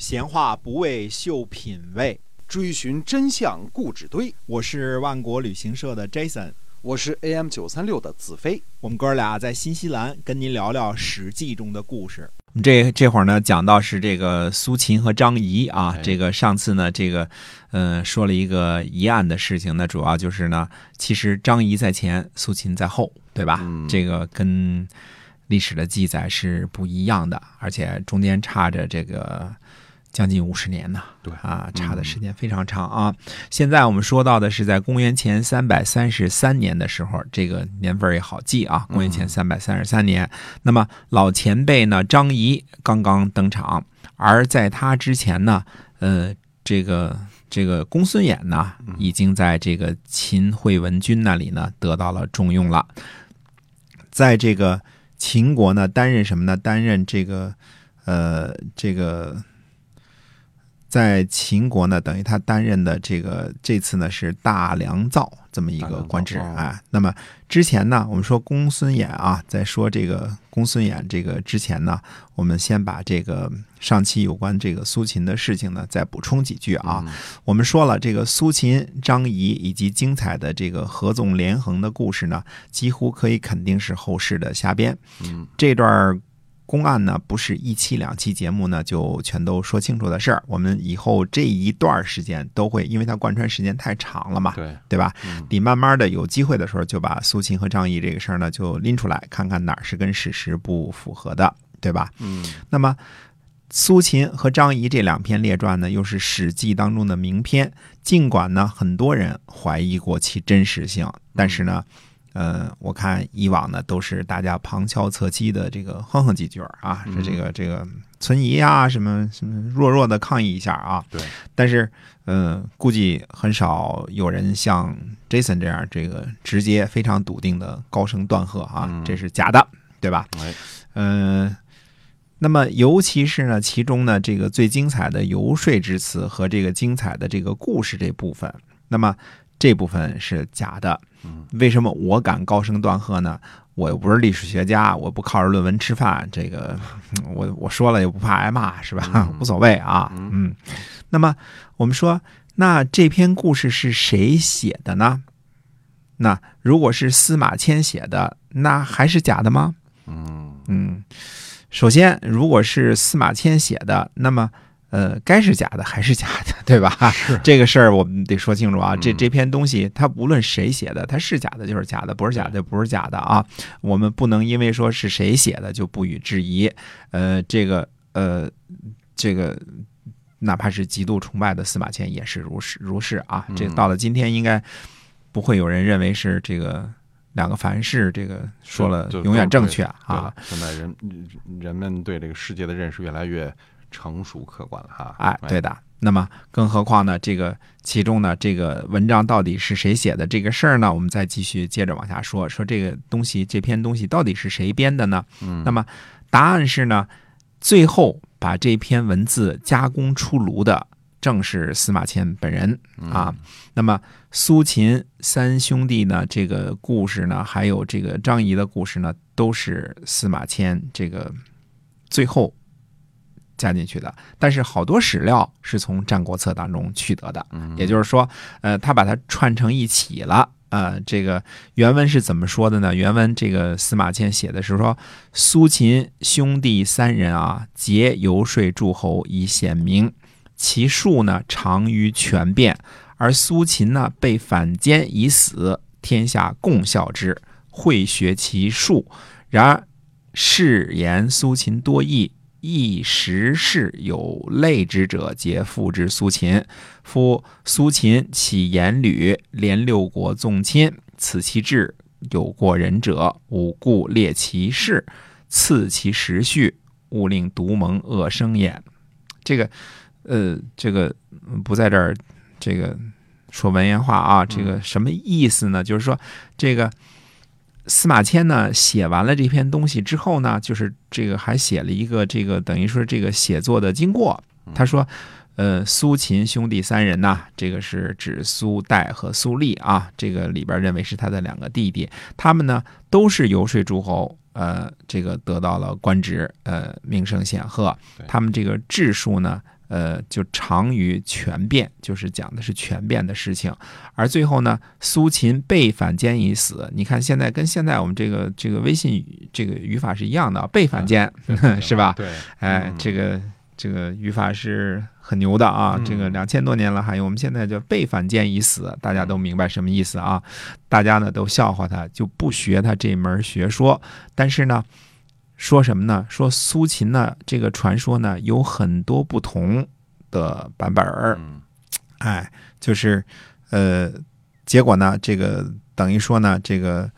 闲话不为秀品味，追寻真相故纸堆。我是万国旅行社的 Jason，我是 AM 九三六的子飞。我们哥俩在新西兰跟您聊聊《史记》中的故事。这这会儿呢，讲到是这个苏秦和张仪啊。这个上次呢，这个嗯说了一个疑案的事情，呢主要就是呢，其实张仪在前，苏秦在后，对吧？这个跟历史的记载是不一样的，而且中间差着这个将近五十年呢。对啊，差的时间非常长啊。现在我们说到的是在公元前三百三十三年的时候，这个年份也好记啊。公元前三百三十三年，那么老前辈呢，张仪刚刚登场，而在他之前呢，呃，这个这个公孙衍呢，已经在这个秦惠文君那里呢得到了重用了，在这个秦国呢担任什么呢？担任这个呃这个。在秦国呢，等于他担任的这个这次呢是大良造这么一个官职啊。那么之前呢，我们说公孙衍啊，在说这个公孙衍这个之前呢，我们先把这个上期有关这个苏秦的事情呢再补充几句啊。我们说了，这个苏秦、张仪以及精彩的这个合纵连横的故事呢，几乎可以肯定是后世的瞎编。嗯，这段。公案呢，不是一期两期节目呢就全都说清楚的事儿。我们以后这一段时间都会，因为它贯穿时间太长了嘛，对对吧？得慢慢的有机会的时候，就把苏秦和张仪这个事儿呢就拎出来，看看哪儿是跟史实不符合的，对吧？嗯。那么苏秦和张仪这两篇列传呢，又是《史记》当中的名篇，尽管呢很多人怀疑过其真实性，但是呢。呃，我看以往呢都是大家旁敲侧击的这个哼哼几句啊，是这个这个存疑啊，什么什么弱弱的抗议一下啊。对。但是，嗯，估计很少有人像 Jason 这样这个直接非常笃定的高声断喝啊，这是假的，对吧？哎。嗯，那么尤其是呢，其中呢这个最精彩的游说之词和这个精彩的这个故事这部分，那么。这部分是假的，为什么我敢高声断喝呢？我又不是历史学家，我不靠着论文吃饭，这个 我我说了也不怕挨骂，是吧？无所谓啊，嗯。那么我们说，那这篇故事是谁写的呢？那如果是司马迁写的，那还是假的吗？嗯嗯。首先，如果是司马迁写的，那么。呃，该是假的还是假的，对吧？是这个事儿，我们得说清楚啊。这这篇东西，它无论谁写的，它是假的就是假的，不是假的不是假的啊。我们不能因为说是谁写的就不予置疑。呃，这个呃，这个哪怕是极度崇拜的司马迁也是如是如是啊。这到了今天，应该不会有人认为是这个两个凡是这个说了永远正确啊。现在人人们对这个世界的认识越来越。成熟客观了哈，哎，对的。那么，更何况呢？这个其中呢，这个文章到底是谁写的这个事儿呢？我们再继续接着往下说，说这个东西，这篇东西到底是谁编的呢？嗯，那么答案是呢，最后把这篇文字加工出炉的正是司马迁本人啊。那么苏秦三兄弟呢，这个故事呢，还有这个张仪的故事呢，都是司马迁这个最后。加进去的，但是好多史料是从《战国策》当中取得的，也就是说，呃，他把它串成一起了。呃，这个原文是怎么说的呢？原文这个司马迁写的是说，苏秦兄弟三人啊，皆游说诸侯以显名，其术呢长于权变，而苏秦呢被反间以死，天下共笑之，会学其术。然而誓言苏秦多义。亦时事有类之者，皆复之苏秦。夫苏秦起言吕，连六国纵亲，此其志。有过人者，吾故列其事，次其时序，勿令独盟恶生也。这个，呃，这个不在这儿，这个说文言话啊。这个什么意思呢？就是说，这个。司马迁呢写完了这篇东西之后呢，就是这个还写了一个这个等于说这个写作的经过。他说，呃，苏秦兄弟三人呢，这个是指苏代和苏厉啊，这个里边认为是他的两个弟弟，他们呢都是游说诸侯，呃，这个得到了官职，呃，名声显赫。他们这个智术呢，呃，就长于权变，就是讲的是权变的事情。而最后呢，苏秦被反间已死。你看现在跟现在我们这个这个微信语这个语法是一样的，被反间 是吧？对，哎嗯，这个这个语法是很牛的啊！嗯这个两千多年了，还有我们现在叫被反间已死，大家都明白什么意思啊？大家呢都笑话他，就不学他这门学说。但是呢，说什么呢？说苏秦呢，这个传说呢有很多不同的版本儿。嗯哎，就是呃，结果呢，这个等于说呢，这个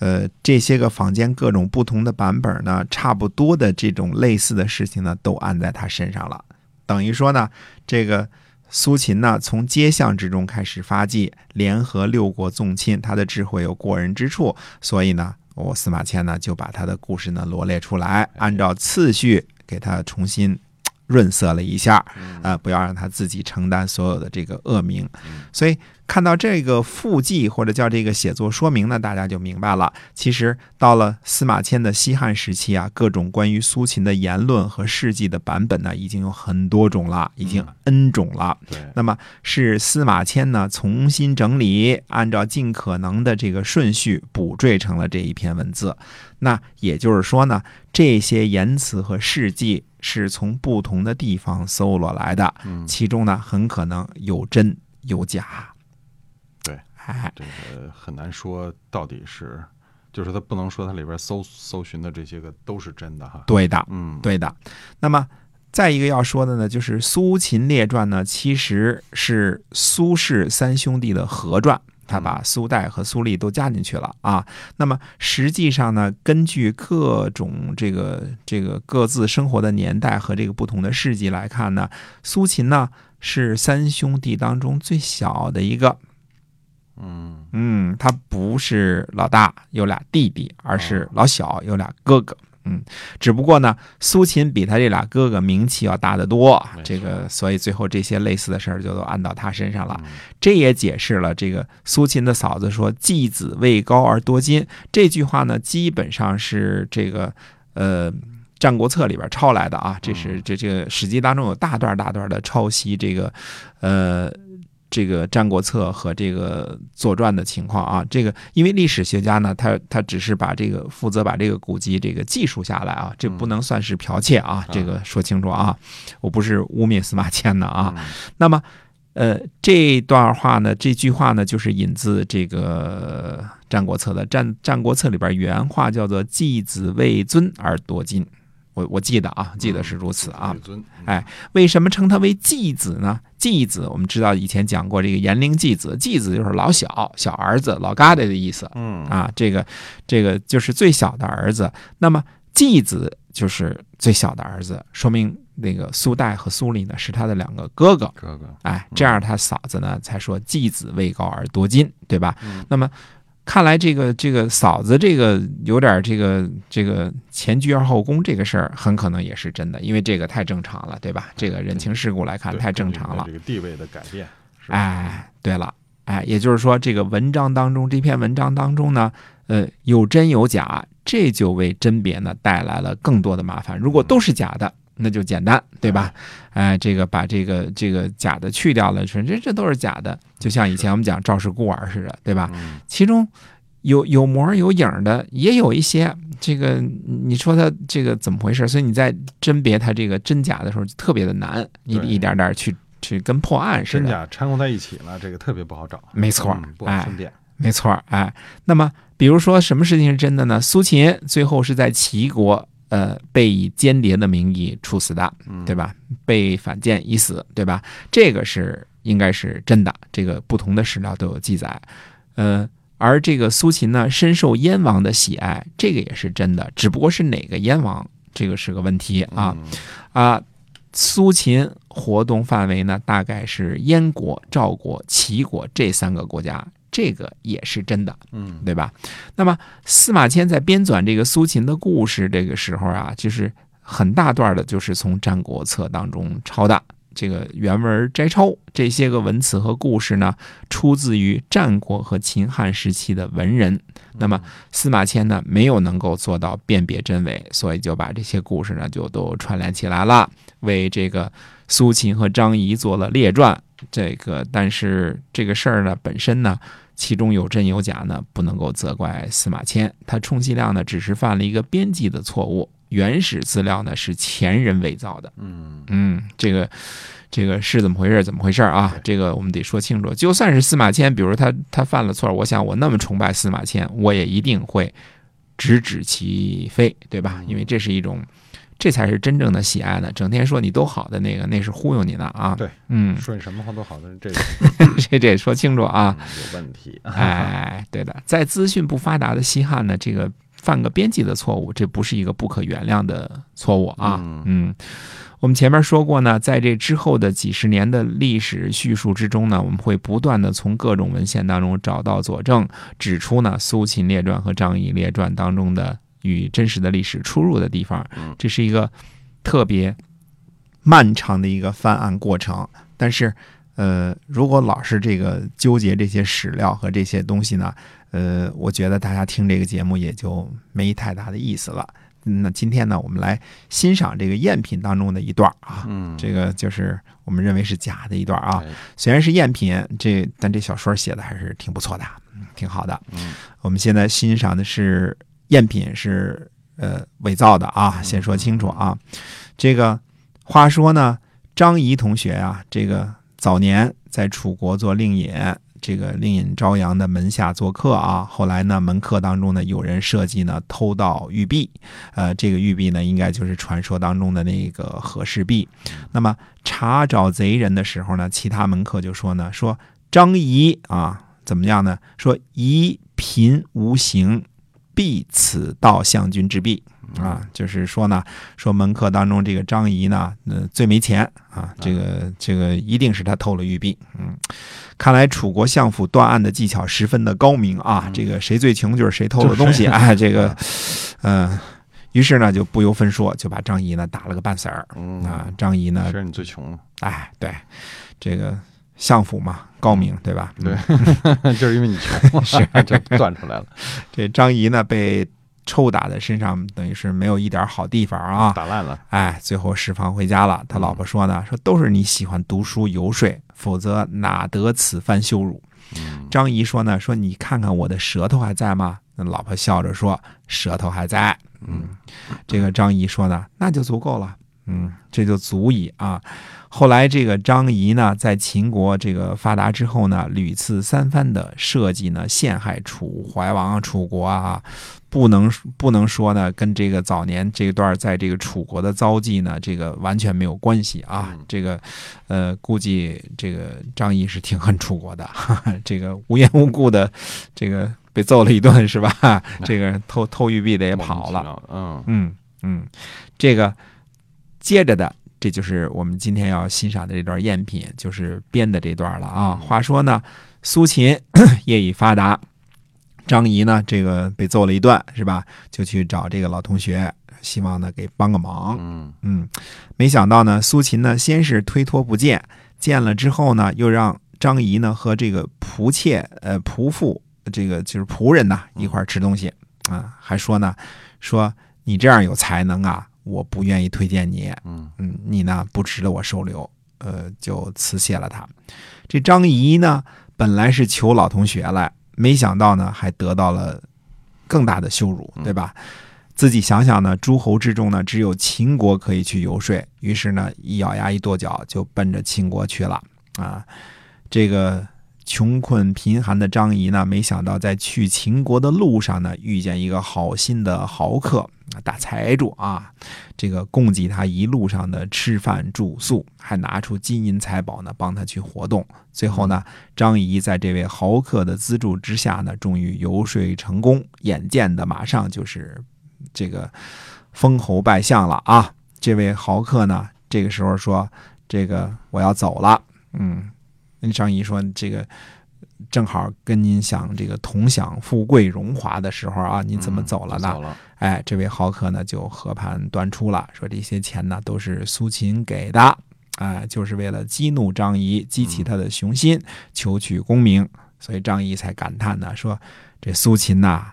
呃，这些个坊间各种不同的版本呢，差不多的这种类似的事情呢，都按在他身上了。等于说呢，这个苏秦呢，从街巷之中开始发迹，联合六国纵亲，他的智慧有过人之处，所以呢，我司马迁呢就把他的故事呢罗列出来，按照次序给他重新润色了一下。嗯啊、不要让他自己承担所有的这个恶名嗯。所以看到这个附记或者叫这个写作说明呢，大家就明白了。其实到了司马迁的西汉时期啊，各种关于苏秦的言论和事迹的版本呢，已经有很多种了，已经 N 种了。对，那么是司马迁呢重新整理，按照尽可能的这个顺序补缀成了这一篇文字。那也就是说呢，这些言辞和事迹是从不同的地方搜罗来的，嗯，其中呢很可能有真有假。对，哎，这个很难说到底是，就是他不能说它里边搜搜寻的这些个都是真的哈。对的，嗯，对的。那么再一个要说的呢，就是《苏秦列传》呢，其实是苏轼三兄弟的合传。他把苏代和苏厉都加进去了啊。那么实际上呢，根据各种这个这个各自生活的年代和这个不同的事迹来看呢，苏秦呢是三兄弟当中最小的一个。嗯嗯，他不是老大，有俩弟弟，而是老小，有俩哥哥。嗯，只不过呢，苏秦比他这俩哥哥名气要大得多这个所以最后这些类似的事儿就都按到他身上了。嗯这也解释了这个苏秦的嫂子说“继子位高而多金”这句话呢，基本上是这个呃。《战国策》里边抄来的啊，这是嗯这这个《史记》当中有大段大段的抄袭这个，呃，这个《战国策》和这个《左传》的情况啊。这个因为历史学家呢，他他只是把这个负责把这个古籍这个记述下来啊，这不能算是剽窃啊，这个说清楚啊，我不是污蔑司马迁的啊。嗯。那么，呃，这段话呢，这句话呢，就是引自这个《战国策》的《战战国策》里边原话叫做“继子为尊而夺金”，我我记得啊，记得是如此啊。哎为什么称他为继子呢？继子，我们知道以前讲过这个延陵继子，继子就是老小、小儿子、老疙瘩的意思嗯啊。这个这个就是最小的儿子。那么继子就是最小的儿子，说明那个苏代和苏厉呢是他的两个哥哥。哥哥，哎，这样他嫂子呢才说继子位高而多金，对吧？嗯那么看来这个这个嫂子这个有点这个这个前居而后宫这个事儿，很可能也是真的，因为这个太正常了，对吧？这个人情世故来看太正常了这。个地位的改变，哎，对了，哎，也就是说，这个文章当中，这篇文章当中呢，呃，有真有假，这就为甄别呢带来了更多的麻烦。如果都是假的，那就简单，对吧？哎，这个把这个这个假的去掉了，说这这都是假的，就像以前我们讲赵氏孤儿似的，对吧？嗯其中有有模有影的，也有一些这个，你说他这个怎么回事？所以你在甄别他这个真假的时候就特别的难，你一点点去去跟破案似的真。假掺和在一起了，这个特别不好找，没错嗯不好哎分辨，没错儿，哎，那么比如说什么事情是真的呢？苏秦最后是在齐国，呃，被以间谍的名义处死的，嗯对吧？被反间已死，对吧？这个是应该是真的，这个不同的史料都有记载，呃。而这个苏秦呢，深受燕王的喜爱，这个也是真的，只不过是哪个燕王，这个是个问题啊。嗯啊，苏秦活动范围呢，大概是燕国、赵国、齐国这三个国家，这个也是真的，嗯对吧？那么司马迁在编纂这个苏秦的故事这个时候啊，就是很大段的就是从《战国策》当中抄的。这个原文摘抄这些个文词和故事呢，出自于战国和秦汉时期的文人。那么司马迁呢，没有能够做到辨别真伪，所以就把这些故事呢就都串联起来了，为这个苏秦和张仪做了列传。这个，但是这个事儿呢，本身呢，其中有真有假呢，不能够责怪司马迁。他充其量呢，只是犯了一个编辑的错误。原始资料呢是前人伪造的。嗯嗯，这个这个是怎么回事？怎么回事啊？这个我们得说清楚。就算是司马迁，比如他他犯了错，我想我那么崇拜司马迁，我也一定会直指其非，对吧？因为这是一种。这才是真正的喜爱呢！整天说你都好的那个，那是忽悠你的啊！对，嗯，说你什么话都好的，这 这这说清楚啊！有问题。哎，对的，在资讯不发达的西汉呢，这个犯个编辑的错误，这不是一个不可原谅的错误啊！嗯，我们前面说过呢，在这之后的几十年的历史叙述之中呢，我们会不断的从各种文献当中找到佐证，指出呢《苏秦列传》和《张仪列传》当中的。与真实的历史出入的地方，这是一个特别漫长的一个翻案过程。但是，呃，如果老是这个纠结这些史料和这些东西呢，呃，我觉得大家听这个节目也就没太大的意思了。那今天呢，我们来欣赏这个赝品当中的一段啊，这个就是我们认为是假的一段啊。虽然是赝品，这但这小说写的还是挺不错的，挺好的。我们现在欣赏的是。赝品是呃伪造的啊，先说清楚啊。这个话说呢，张仪同学啊，这个早年在楚国做令尹，这个令尹朝阳的门下做客啊。后来呢，门客当中呢，有人设计呢偷盗玉璧，呃，这个玉璧呢，应该就是传说当中的那个和氏璧。那么查找贼人的时候呢，其他门客就说呢，说张仪啊怎么样呢？说仪贫无形。必此道相君之弊。啊，就是说呢，说门客当中这个张仪呢，呃，最没钱啊，这个这个一定是他偷了玉璧。嗯，看来楚国相府断案的技巧十分的高明啊，这个谁最穷就是谁偷了东西啊，这个，嗯，于是呢就不由分说就把张仪呢打了个半死儿。啊，张仪呢，是你最穷哎，对，这个。相府嘛，高明对吧？对，就是因为你穷，是 就断出来了。这张仪呢，被抽打在身上，等于是没有一点好地方啊，打烂了。哎，最后释放回家了。他老婆说呢，说都是你喜欢读书游说，否则哪得此番羞辱？张仪说呢，说你看看我的舌头还在吗？那老婆笑着说，舌头还在。嗯，这个张仪说呢，那就足够了。嗯，这就足以啊。后来，这个张仪呢，在秦国这个发达之后呢，屡次三番的设计呢，陷害楚怀王啊、楚国啊，不能不能说呢，跟这个早年这段在这个楚国的遭际呢，这个完全没有关系啊。这个，呃，估计这个张仪是挺恨楚国的，这个无缘无故的，这个被揍了一顿是吧？这个偷偷玉璧的也跑了，嗯嗯嗯，这个接着的。这就是我们今天要欣赏的这段赝品，就是编的这段了啊。话说呢，苏秦 业已发达，张仪呢这个被揍了一顿是吧？就去找这个老同学，希望呢给帮个忙。嗯嗯，没想到呢，苏秦呢先是推脱不见，见了之后呢，又让张仪呢和这个仆妾呃仆妇这个就是仆人呐一块吃东西啊，还说呢说你这样有才能啊。我不愿意推荐你，嗯嗯，你呢不值得我收留，呃，就辞谢了他。这张仪呢，本来是求老同学来，没想到呢，还得到了更大的羞辱，对吧？自己想想呢，诸侯之中呢，只有秦国可以去游说，于是呢，一咬牙一跺脚，就奔着秦国去了啊。这个穷困贫寒的张仪呢，没想到在去秦国的路上呢，遇见一个好心的豪客。大财主啊，这个供给他一路上的吃饭住宿，还拿出金银财宝呢，帮他去活动。最后呢，张仪在这位豪客的资助之下呢，终于游说成功。眼见的马上就是这个封侯拜相了啊！这位豪客呢，这个时候说：“这个我要走了。”嗯，张仪说：“这个。”正好跟您想这个同享富贵荣华的时候啊，你怎么走了呢？哎，这位豪客呢就和盘端出了，说这些钱呢都是苏秦给的，哎，就是为了激怒张仪，激起他的雄心，求取功名，所以张仪才感叹呢，说这苏秦呐，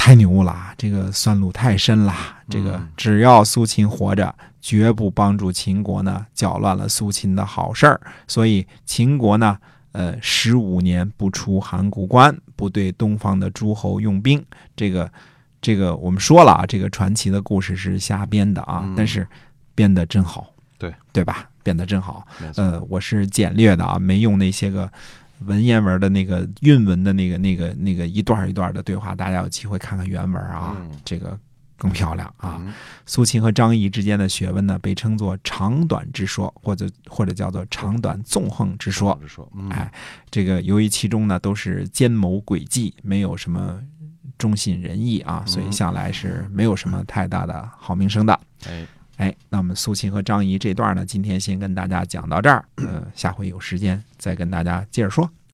太牛了，这个算路太深了。这个只要苏秦活着，绝不帮助秦国呢搅乱了苏秦的好事儿。所以秦国呢，呃，十五年不出函谷关，不对东方的诸侯用兵。这个，这个我们说了啊，这个传奇的故事是瞎编的啊，但是编的真好，对对吧？编的真好。呃，我是简略的啊，没用那些个文言文的那个韵文的那个那个那个一段一段的对话，大家有机会看看原文啊，嗯这个更漂亮啊。嗯苏秦和张仪之间的学问呢，被称作长短之说，或者或者叫做长短纵横之说。是说，嗯哎，这个由于其中呢都是奸谋诡计，没有什么忠信仁义啊，所以向来是没有什么太大的好名声的。哎，哎，那我们苏秦和张仪这段呢，今天先跟大家讲到这儿，呃，下回有时间再跟大家接着说。